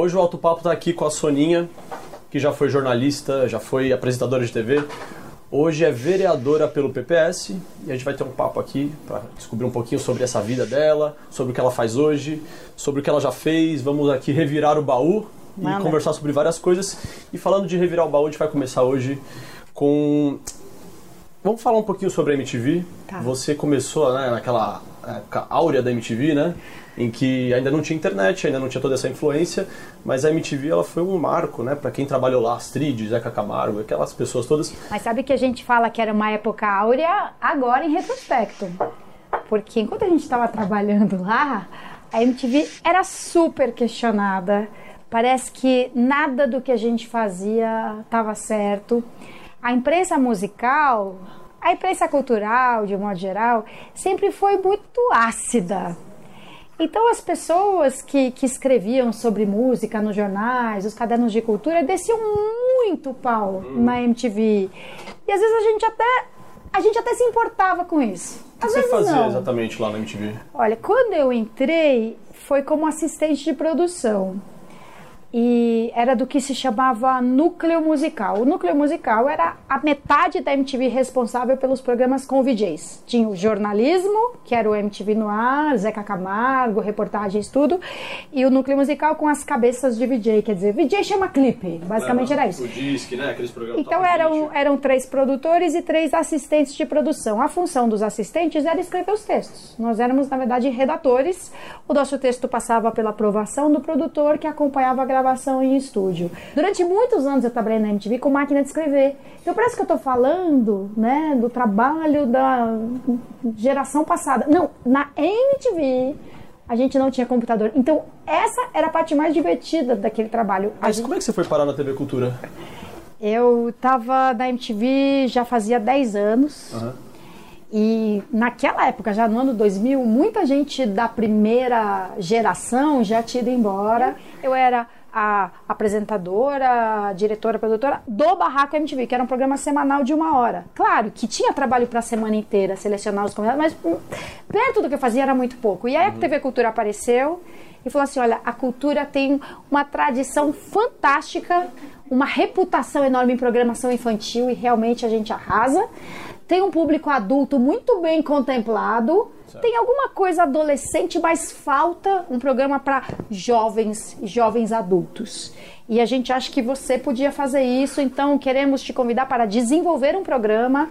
Hoje o Alto Papo está aqui com a Soninha, que já foi jornalista, já foi apresentadora de TV. Hoje é vereadora pelo PPS e a gente vai ter um papo aqui para descobrir um pouquinho sobre essa vida dela, sobre o que ela faz hoje, sobre o que ela já fez. Vamos aqui revirar o baú Manda. e conversar sobre várias coisas. E falando de revirar o baú, a gente vai começar hoje com. Vamos falar um pouquinho sobre a MTV. Tá. Você começou né, naquela época áurea da MTV, né? Em que ainda não tinha internet, ainda não tinha toda essa influência, mas a MTV ela foi um marco, né? Para quem trabalhou lá, Astrid, Zeca Camargo, aquelas pessoas todas. Mas sabe que a gente fala que era uma época áurea agora em retrospecto. Porque enquanto a gente estava trabalhando lá, a MTV era super questionada. Parece que nada do que a gente fazia estava certo. A imprensa musical, a imprensa cultural, de modo geral, sempre foi muito ácida. Então as pessoas que, que escreviam sobre música nos jornais, os cadernos de cultura, desciam muito pau na MTV. E às vezes a gente até a gente até se importava com isso. O que você fazia não. exatamente lá na MTV? Olha, quando eu entrei, foi como assistente de produção. E era do que se chamava núcleo musical. O núcleo musical era a metade da MTV responsável pelos programas com VJs. Tinha o jornalismo, que era o MTV no ar, Zeca Camargo, reportagens, tudo. E o núcleo musical com as cabeças de VJ, quer dizer, VJ chama clipe. Basicamente era isso. O Disque, né? Aqueles programas Então eram, 20. eram três produtores e três assistentes de produção. A função dos assistentes era escrever os textos. Nós éramos, na verdade, redatores. O nosso texto passava pela aprovação do produtor que acompanhava a gravação em estúdio. Durante muitos anos eu trabalhei na MTV com máquina de escrever. Então parece que eu estou falando né, do trabalho da geração passada. Não, na MTV a gente não tinha computador. Então essa era a parte mais divertida daquele trabalho. Mas gente- como é que você foi parar na TV Cultura? eu tava na MTV já fazia 10 anos. Aham. E naquela época, já no ano 2000, muita gente da primeira geração já tinha ido embora. Eu era a apresentadora, a diretora, produtora do Barraco MTV, que era um programa semanal de uma hora. Claro que tinha trabalho para a semana inteira, selecionar os convidados, mas hum, perto do que eu fazia era muito pouco. E aí a TV Cultura apareceu e falou assim: olha, a cultura tem uma tradição fantástica, uma reputação enorme em programação infantil e realmente a gente arrasa. Tem um público adulto muito bem contemplado. Tem alguma coisa adolescente, mas falta um programa para jovens e jovens adultos. E a gente acha que você podia fazer isso, então queremos te convidar para desenvolver um programa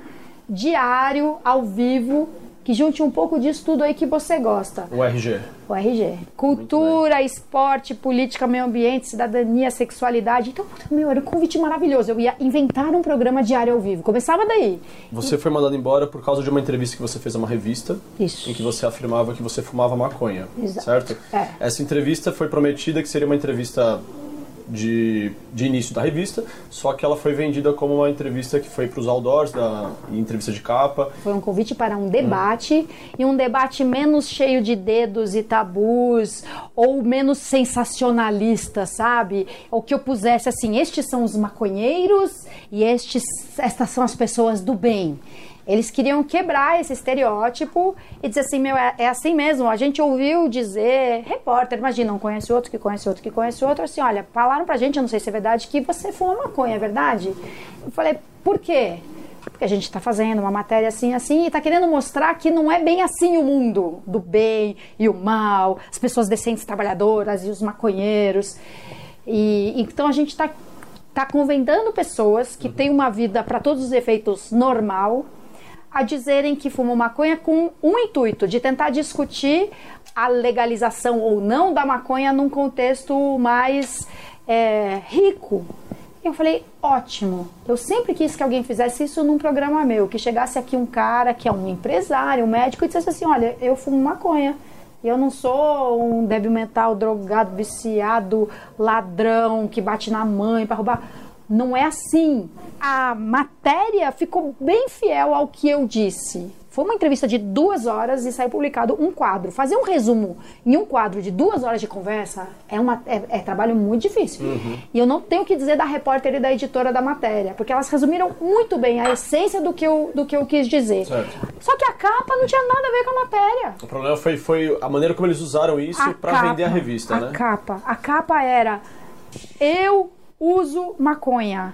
diário, ao vivo, que junte um pouco disso tudo aí que você gosta. O RG. O RG. Cultura, esporte, política, meio ambiente, cidadania, sexualidade. Então, meu, era um convite maravilhoso. Eu ia inventar um programa diário ao vivo. Começava daí. Você foi mandado embora por causa de uma entrevista que você fez a uma revista. Isso. Em que você afirmava que você fumava maconha. Exato. Certo? É. Essa entrevista foi prometida que seria uma entrevista de, de início da revista, só que ela foi vendida como uma entrevista que foi para os outdoors, da, entrevista de capa. Foi um convite para um debate e um debate menos cheio de dedos e tabus ou menos sensacionalista, sabe? Ou que eu pusesse assim, estes são os maconheiros e estes, estas são as pessoas do bem. Eles queriam quebrar esse estereótipo e dizer assim, meu, é, é assim mesmo. A gente ouviu dizer, repórter, imagina, um conhece outro, que conhece outro, que conhece outro, assim, olha, falaram pra gente, eu não sei se é verdade, que você fuma maconha, é verdade? Eu falei, por quê? Porque a gente está fazendo uma matéria assim, assim, e está querendo mostrar que não é bem assim o mundo do bem e o mal, as pessoas decentes trabalhadoras e os maconheiros. E então a gente está tá convidando pessoas que têm uma vida para todos os efeitos normal a dizerem que fumam maconha com um intuito de tentar discutir a legalização ou não da maconha num contexto mais é, rico. Eu falei, ótimo. Eu sempre quis que alguém fizesse isso num programa meu, que chegasse aqui um cara que é um empresário, um médico, e dissesse assim, olha, eu fumo maconha. Eu não sou um débil mental, drogado, viciado, ladrão que bate na mãe para roubar. Não é assim. A matéria ficou bem fiel ao que eu disse. Foi uma entrevista de duas horas e saiu publicado um quadro. Fazer um resumo em um quadro de duas horas de conversa é, uma, é, é trabalho muito difícil. Uhum. E eu não tenho o que dizer da repórter e da editora da matéria, porque elas resumiram muito bem a essência do que eu, do que eu quis dizer. Certo. Só que a capa não tinha nada a ver com a matéria. O problema foi, foi a maneira como eles usaram isso A pra capa, vender a revista, a né? capa. A capa era eu uso maconha.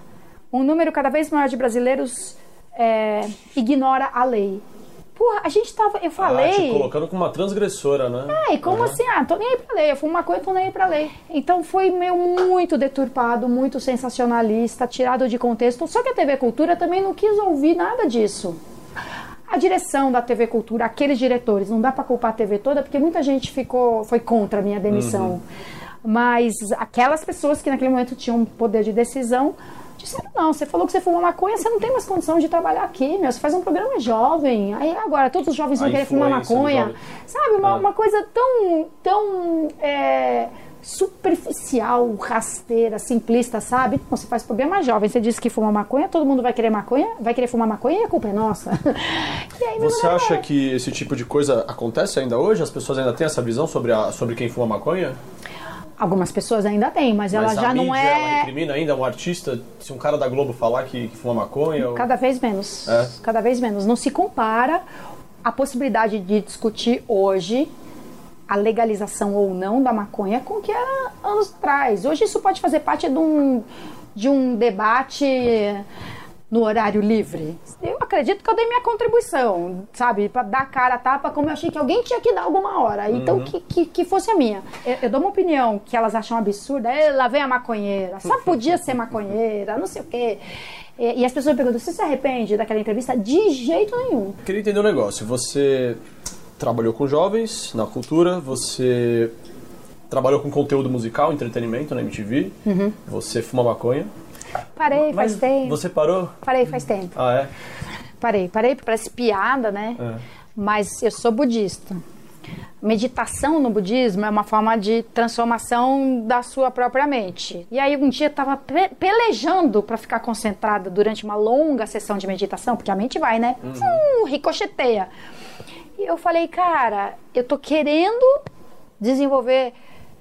Um número cada vez maior de brasileiros é, ignora a lei. Porra, a gente tava. Eu Ah, te falei. colocando como uma transgressora, né? É, e como Uhum. assim? Ah, tô nem aí pra lei. Eu fumo maconha, tô nem aí pra lei. Então foi meio muito deturpado, muito sensacionalista, tirado de contexto. Só que a TV Cultura também não quis ouvir nada disso. A direção da TV Cultura, aqueles diretores, não dá pra culpar a TV toda, porque muita gente ficou, foi contra a minha demissão. Mas aquelas pessoas que naquele momento tinham poder de decisão disseram: não, você falou que você fuma maconha, você não tem mais condição de trabalhar aqui, meu. Você faz um programa jovem. Aí agora todos os jovens vão querer fumar maconha. Sabe, uma, Ah. uma coisa tão, tão é, superficial, rasteira, simplista, sabe? Não, você faz programa jovem, você disse que fuma maconha, todo mundo vai querer maconha, vai querer fumar maconha e a culpa é nossa. Aí, Você acha que esse tipo de coisa acontece ainda hoje? As pessoas ainda têm essa visão sobre, a, sobre quem fuma maconha? Algumas pessoas ainda têm, mas, ela Mas a já não mídia, ela é. recrimina ainda um artista, se um cara da Globo falar que, que fuma maconha... ou- Cada vez menos. É? Cada vez menos. Não se compara a possibilidade de discutir hoje a legalização ou não da maconha com o que era anos atrás. Hoje isso pode fazer parte de um, de um debate no horário livre. Eu acredito que eu dei minha contribuição, sabe? Para dar cara a tapa como eu achei que alguém tinha que dar alguma hora. Então, que, que, que fosse a minha. Eu, eu dou uma opinião que elas acham absurda. "Eh, Lá vem a maconheira. Só podia ser maconheira, não sei o quê. E, e as pessoas perguntam, você se arrepende daquela entrevista? De jeito nenhum. Queria entender um negócio. Você trabalhou com jovens na cultura, você trabalhou com conteúdo musical, entretenimento na MTV, Uhum. você fuma maconha. Parei, faz Mas tempo. você parou? Parei, faz tempo. Ah, é? Parei, parei, parece piada, né? É. Mas eu sou budista. Meditação no budismo é uma forma de transformação da sua própria mente. E aí um dia eu estava pelejando para ficar concentrada durante uma longa sessão de meditação, porque a mente vai, né? Hum, ricocheteia. E eu falei, cara, eu tô querendo desenvolver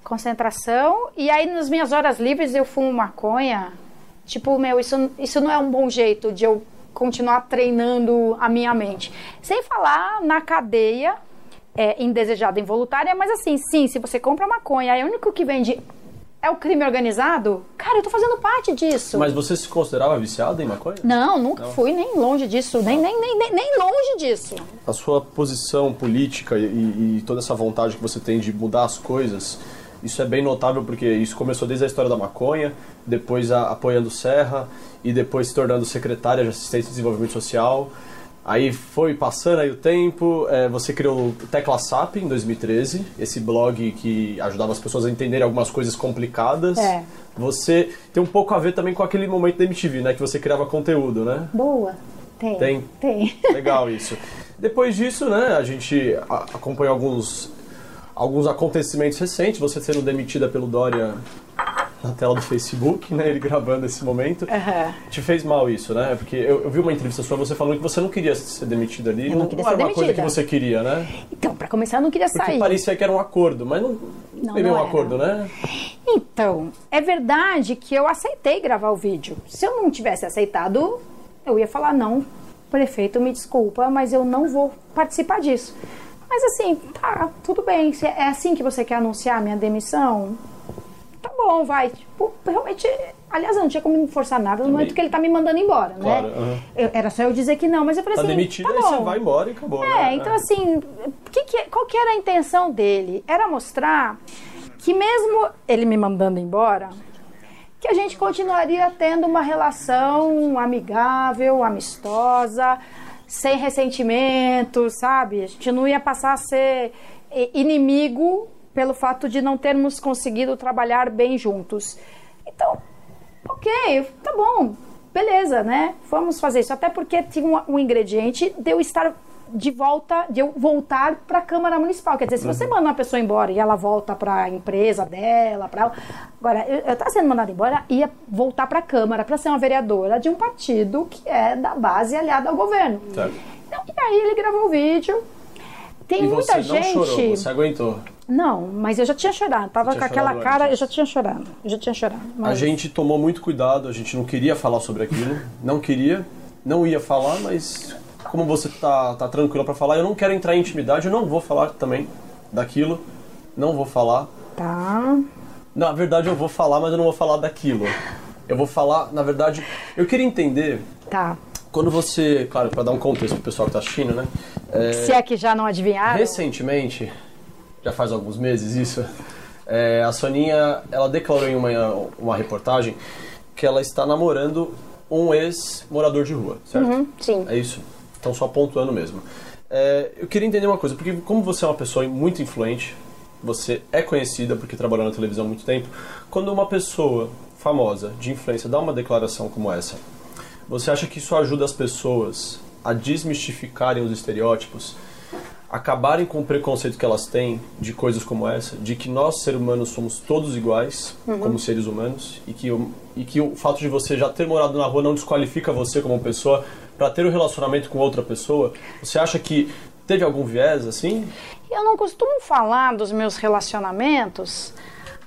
concentração e aí nas minhas horas livres eu fumo maconha. Tipo, meu, isso, isso não é um bom jeito de eu continuar treinando a minha mente. Sem falar na cadeia é, indesejada involuntária, mas assim, sim, se você compra maconha, aí o único que vende é o crime organizado, cara, eu tô fazendo parte disso. Mas você se considerava viciada em maconha? Não, nunca fui nem longe disso, nem, nem, nem, nem, nem longe disso. A sua posição política e, e toda essa vontade que você tem de mudar as coisas, isso é bem notável porque isso começou desde a história da maconha, depois a, apoiando Serra e depois se tornando secretária de Assistência e Desenvolvimento Social. Aí foi passando aí o tempo, é, você criou o Tecla SAP em 2013, esse blog que ajudava as pessoas a entenderem algumas coisas complicadas. É. Você tem um pouco a ver também com aquele momento da MTV, né? Que você criava conteúdo, né? Boa. Tem. Tem. Tem. Legal isso. Depois disso, né, a gente acompanhou alguns, alguns acontecimentos recentes, você sendo demitida pelo Dória na tela do Facebook, né, ele gravando esse momento. Aham. Te fez mal isso, né? Porque eu, eu vi uma entrevista sua, você falando que você não queria ser demitida ali. Eu não queria era ser uma coisa que você queria, né? Então, pra começar, eu não queria Porque sair. parecia que era um acordo, mas não, Não, teve não um era. acordo, né? Então, é verdade que eu aceitei gravar o vídeo. Se eu não tivesse aceitado, eu ia falar: não, prefeito, me desculpa, mas eu não vou participar disso. Mas assim, tá, tudo bem. É assim que você quer anunciar a minha demissão? Bom, vai. Tipo, realmente. Aliás, eu não tinha como me forçar nada no momento que ele tá me mandando embora, Claro, né? Eu- era só eu dizer que não, mas eu falei Tá assim. demitida tá bom. você vai embora e acabou. É, né? então assim, que que- qual que era a intenção dele? Era mostrar que mesmo ele me mandando embora, que a gente continuaria tendo uma relação amigável, amistosa, sem ressentimento, sabe? A gente não ia passar a ser eh, inimigo pelo fato de não termos conseguido trabalhar bem juntos. Então, ok, tá bom, beleza, né? Vamos fazer isso. Até porque tinha um, ingrediente de eu estar de volta, de eu voltar para a Câmara Municipal. Quer dizer, se você manda uma pessoa embora e ela volta para a empresa dela, para agora eu, estava sendo mandada embora ia voltar para a Câmara para ser uma vereadora de um partido que é da base aliada ao governo. Certo. Então, E aí ele gravou o vídeo. Tem e muita você gente. não chorou, você aguentou. Não, mas eu já tinha chorado. Tava com aquela cara, antes. eu já tinha chorado. Eu já tinha chorado. A mas- gente tomou muito cuidado, a gente não queria falar sobre aquilo, não queria, não ia falar, mas como você tá, tá tranquila pra falar, eu não quero entrar em intimidade, eu não vou falar também daquilo, não vou falar. Tá. Na verdade, eu vou falar, mas eu não vou falar daquilo. Eu vou falar, na verdade, eu queria entender Tá. quando você, claro, pra dar um contexto pro pessoal que tá assistindo, né? É, Se é que já não adivinharam. Recentemente, já faz alguns meses isso, é, a Soninha, ela declarou em uma, uma reportagem que ela está namorando um ex-morador de rua, certo? Uhum, sim. É isso. Então só pontuando mesmo. É, eu queria entender uma coisa, porque como você é uma pessoa muito influente, você é conhecida porque trabalhou na televisão há muito tempo, quando uma pessoa famosa, de influência, dá uma declaração como essa, você acha que isso ajuda as pessoas a desmistificarem os estereótipos, acabarem com o preconceito que elas têm de coisas como essa, de que nós, seres humanos, somos todos iguais como seres humanos e que, o- e que o fato de você já ter morado na rua não desqualifica você como pessoa para ter um relacionamento com outra pessoa? Você acha que teve algum viés assim? Eu não costumo falar dos meus relacionamentos,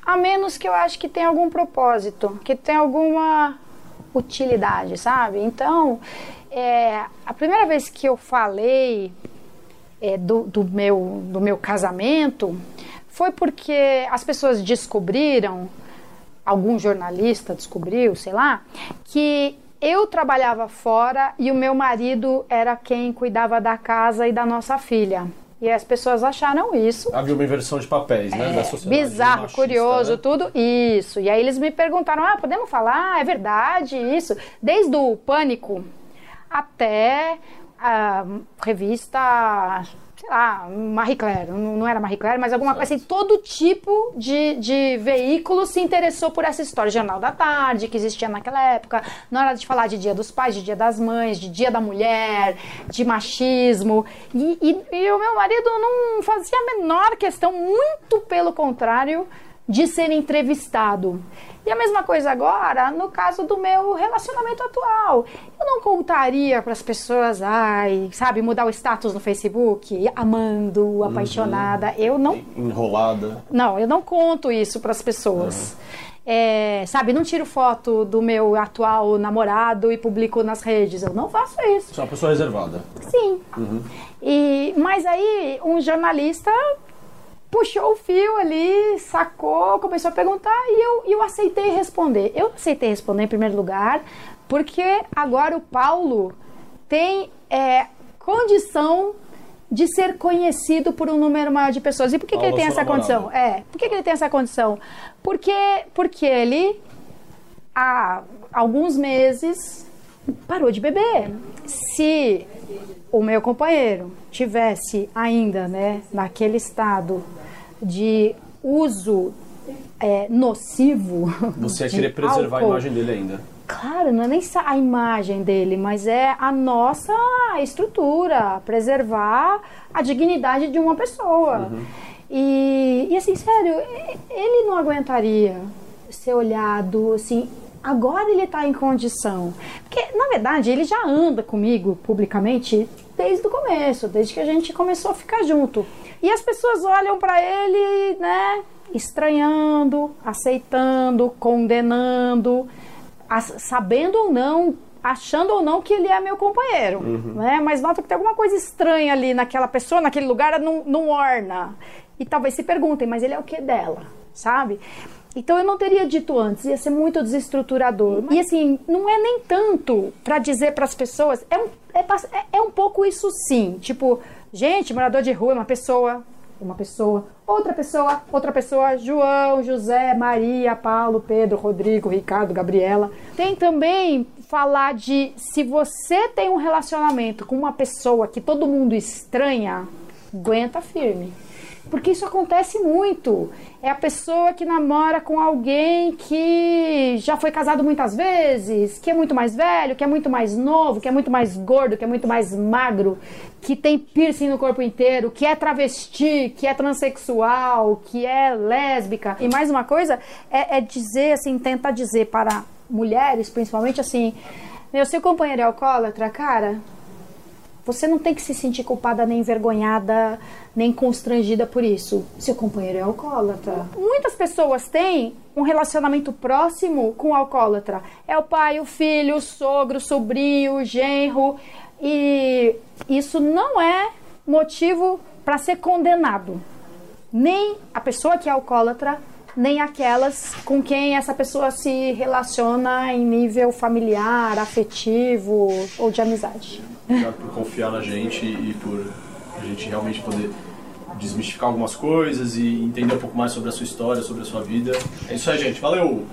a menos que eu acho que tem algum propósito, que tem alguma utilidade, sabe? Então, é, a primeira vez que eu falei é, do, do meu, do meu casamento foi porque as pessoas descobriram, algum jornalista descobriu, sei lá, que eu trabalhava fora e o meu marido era quem cuidava da casa e da nossa filha. E as pessoas acharam isso Havia uma inversão de papéis, né? Da sociedade É, bizarro, machista, curioso, né? tudo isso. E aí eles me perguntaram: ah, podemos falar? É verdade isso? Desde o pânico até revista, sei lá, Marie Claire, não não era Marie Claire, mas alguma coisa assim, todo tipo de, de veículo se interessou por essa história. Jornal da Tarde, que existia naquela época, na hora de falar de Dia dos Pais, de Dia das Mães, de Dia da Mulher, de machismo. E, e- e o meu marido não fazia a menor questão, muito pelo contrário, de ser entrevistado. E a mesma coisa agora no caso do meu relacionamento atual. Eu não contaria para as pessoas, ai, sabe, mudar o status no Facebook, amando, apaixonada. Eu não Enrolada. não, eu não conto isso para as pessoas. É, sabe, não tiro foto do meu atual namorado e publico nas redes. Eu não faço isso. Você é uma pessoa reservada. Sim. E, mas aí um jornalista puxou o fio ali, sacou, começou a perguntar e eu, e eu aceitei responder. Eu aceitei responder em primeiro lugar porque agora o Paulo tem é, condição de ser conhecido por um número maior de pessoas. E por que, que ele tem essa condição? namorado. É, por que, que ele tem essa condição? Porque, porque ele há alguns meses parou de beber. Se o meu companheiro tivesse ainda, né, naquele estado de uso é, nocivo, Você ia querer preservar álcool, a imagem dele ainda. Claro, não é nem a imagem dele, mas é a nossa estrutura, preservar a dignidade de uma pessoa. E, e assim, sério, ele não aguentaria ser olhado assim. Agora ele está em condição. Porque, na verdade, ele já anda comigo publicamente desde o começo, desde que a gente começou a ficar junto. E as pessoas olham para ele, né, estranhando, aceitando, condenando sabendo ou não, achando ou não que ele é meu companheiro, né? Mas nota que tem alguma coisa estranha ali naquela pessoa, naquele lugar, não, não orna. E talvez se perguntem, mas ele é o que dela, sabe? Então eu não teria dito antes, ia ser muito desestruturador. E assim, não é nem tanto para dizer para as pessoas, é um, é, é- é um pouco isso sim. Tipo, gente, morador de rua é uma pessoa, uma pessoa, outra pessoa, outra pessoa, João, José, Maria, Paulo, Pedro, Rodrigo, Ricardo, Gabriela. Tem também falar de se você tem um relacionamento com uma pessoa que todo mundo estranha, aguenta firme. Porque isso acontece muito. É a pessoa que namora com alguém que já foi casado muitas vezes, que é muito mais velho, que é muito mais novo, que é muito mais gordo, que é muito mais magro, que tem piercing no corpo inteiro, que é travesti, que é transexual, que é lésbica. E mais uma coisa é, é dizer, assim, tentar dizer para mulheres, principalmente assim, meu, seu companheiro é alcoólatra, cara, Você não tem que se sentir culpada, nem envergonhada, nem constrangida por isso. Seu companheiro é alcoólatra. Muitas pessoas têm um relacionamento próximo com o alcoólatra. É o pai, o filho, o sogro, o sobrinho, o genro. E isso não é motivo para ser condenado. Nem a pessoa que é alcoólatra, nem aquelas com quem essa pessoa se relaciona em nível familiar, afetivo ou de amizade. Obrigado por confiar na gente e por a gente realmente poder desmistificar algumas coisas e entender um pouco mais sobre a sua história, sobre a sua vida. É isso aí, gente. Valeu!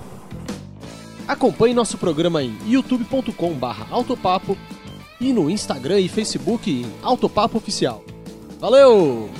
Acompanhe nosso programa em youtube.com/autopapo e no Instagram e Facebook em Autopapo Oficial. Valeu!